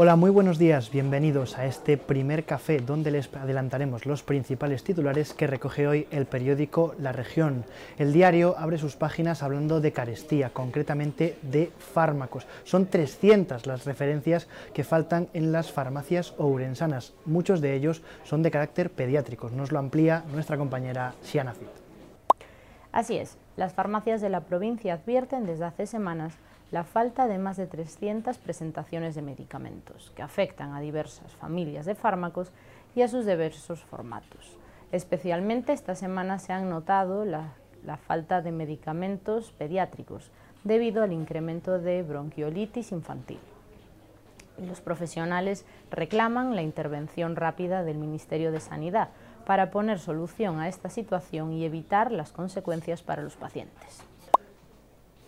Hola, muy buenos días, bienvenidos a este primer café donde les adelantaremos los principales titulares que recoge hoy el periódico La Región. El diario abre sus páginas hablando de carestía, concretamente de fármacos. Son 300 las referencias que faltan en las farmacias ourensanas. Muchos de ellos son de carácter pediátrico. Nos lo amplía nuestra compañera Siana Fit. Así es, las farmacias de la provincia advierten desde hace semanas la falta de más de 300 presentaciones de medicamentos que afectan a diversas familias de fármacos y a sus diversos formatos. Especialmente esta semana se han notado la, la falta de medicamentos pediátricos debido al incremento de bronquiolitis infantil. Los profesionales reclaman la intervención rápida del Ministerio de Sanidad para poner solución a esta situación y evitar las consecuencias para los pacientes.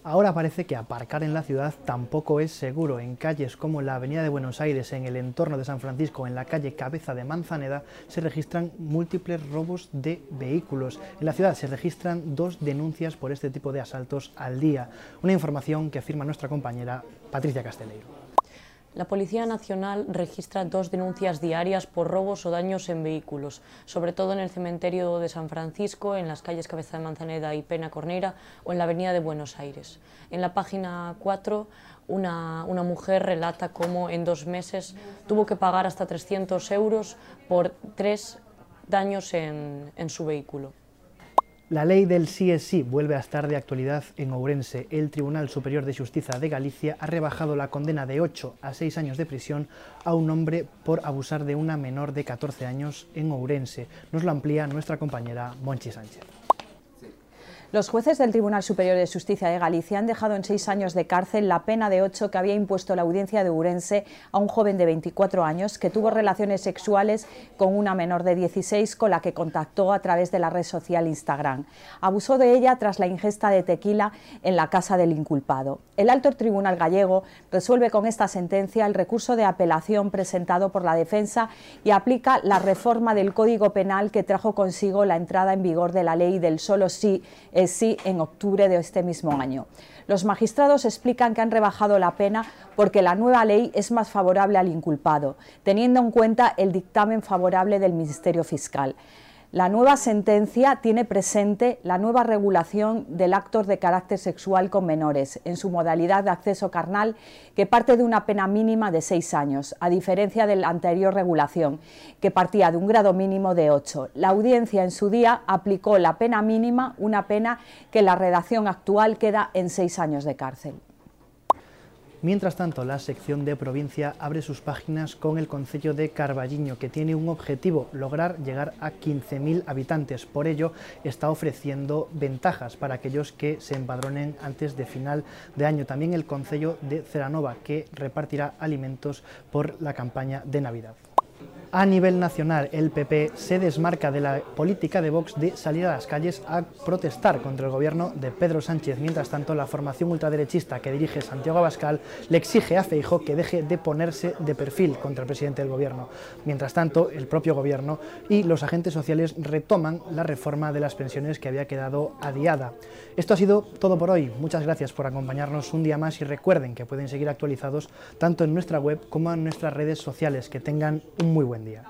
Ahora parece que aparcar en la ciudad tampoco es seguro. En calles como la Avenida de Buenos Aires, en el entorno de San Francisco, en la calle Cabeza de Manzaneda, se registran múltiples robos de vehículos. En la ciudad se registran dos denuncias por este tipo de asaltos al día. Una información que afirma nuestra compañera Patricia Casteleiro. La Policía Nacional registra dos denuncias diarias por robos o daños en vehículos, sobre todo en el cementerio de San Francisco, en las calles Cabeza de Manzaneda y Pena Corneira o en la avenida de Buenos Aires. En la página 4, una, una mujer relata cómo en dos meses tuvo que pagar hasta 300 euros por tres daños en, en su vehículo. La lei del sí es sí vuelve a estar de actualidad en Ourense. El Tribunal Superior de Justicia de Galicia ha rebajado la condena de 8 a 6 años de prisión a un hombre por abusar de una menor de 14 años en Ourense. Nos lo amplía nuestra compañera Monchi Sánchez. Los jueces del Tribunal Superior de Justicia de Galicia han dejado en seis años de cárcel la pena de ocho que había impuesto la audiencia de Urense a un joven de 24 años que tuvo relaciones sexuales con una menor de 16 con la que contactó a través de la red social Instagram. Abusó de ella tras la ingesta de tequila en la casa del inculpado. El alto tribunal gallego resuelve con esta sentencia el recurso de apelación presentado por la defensa y aplica la reforma del Código Penal que trajo consigo la entrada en vigor de la ley del solo sí sí en octubre de este mismo año. Los magistrados explican que han rebajado la pena porque la nueva ley es más favorable al inculpado, teniendo en cuenta el dictamen favorable del Ministerio Fiscal. La nueva sentencia tiene presente la nueva regulación del acto de carácter sexual con menores en su modalidad de acceso carnal que parte de una pena mínima de seis años, a diferencia de la anterior regulación que partía de un grado mínimo de ocho. La audiencia en su día aplicó la pena mínima, una pena que la redacción actual queda en seis años de cárcel. Mientras tanto, la sección de provincia abre sus páginas con el Concello de Carballiño, que tiene un objetivo, lograr llegar a 15.000 habitantes. Por ello, está ofreciendo ventajas para aquellos que se empadronen antes de final de año. También el Concello de Ceranova, que repartirá alimentos por la campaña de Navidad. A nivel nacional, el PP se desmarca de la política de Vox de salir a las calles a protestar contra el gobierno de Pedro Sánchez. Mientras tanto, la formación ultraderechista que dirige Santiago Abascal le exige a Feijo que deje de ponerse de perfil contra el presidente del gobierno. Mientras tanto, el propio gobierno y los agentes sociales retoman la reforma de las pensiones que había quedado adiada. Esto ha sido todo por hoy. Muchas gracias por acompañarnos un día más y recuerden que pueden seguir actualizados tanto en nuestra web como en nuestras redes sociales. Que tengan un muy buen बन दिया।